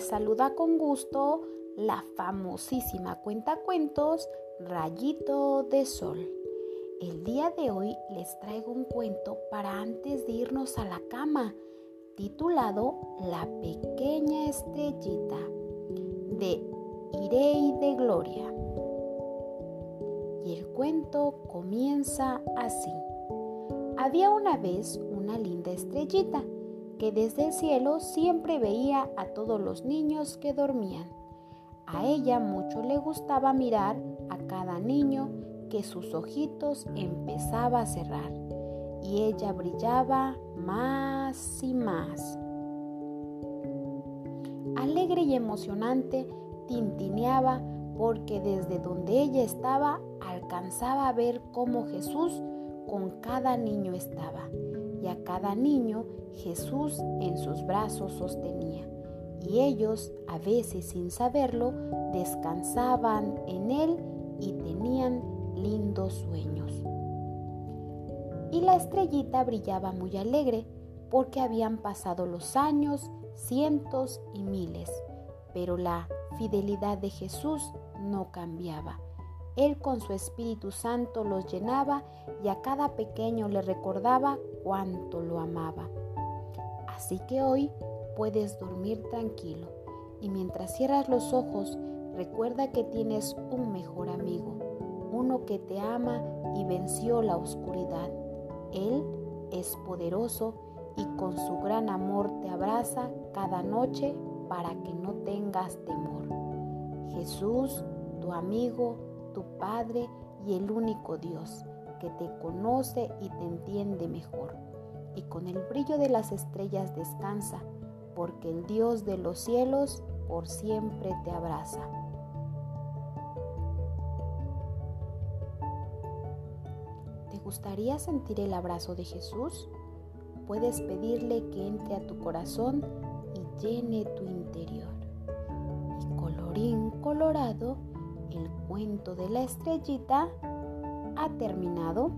saluda con gusto la famosísima cuentacuentos Rayito de Sol. El día de hoy les traigo un cuento para antes de irnos a la cama, titulado La pequeña estrellita, de Irei de Gloria. Y el cuento comienza así. Había una vez una linda estrellita que desde el cielo siempre veía a todos los niños que dormían. A ella mucho le gustaba mirar a cada niño que sus ojitos empezaba a cerrar y ella brillaba más y más. Alegre y emocionante, tintineaba porque desde donde ella estaba alcanzaba a ver cómo Jesús con cada niño estaba y a cada niño Jesús en sus brazos sostenía y ellos, a veces sin saberlo, descansaban en él y tenían lindos sueños. Y la estrellita brillaba muy alegre porque habían pasado los años, cientos y miles, pero la fidelidad de Jesús no cambiaba. Él con su Espíritu Santo los llenaba y a cada pequeño le recordaba cuánto lo amaba. Así que hoy puedes dormir tranquilo y mientras cierras los ojos recuerda que tienes un mejor amigo, uno que te ama y venció la oscuridad. Él es poderoso y con su gran amor te abraza cada noche para que no tengas temor. Jesús, tu amigo, tu Padre y el único Dios que te conoce y te entiende mejor. Y con el brillo de las estrellas descansa porque el Dios de los cielos por siempre te abraza. ¿Te gustaría sentir el abrazo de Jesús? Puedes pedirle que entre a tu corazón y llene tu interior. Y colorín colorado, el cuento de la estrellita ha terminado.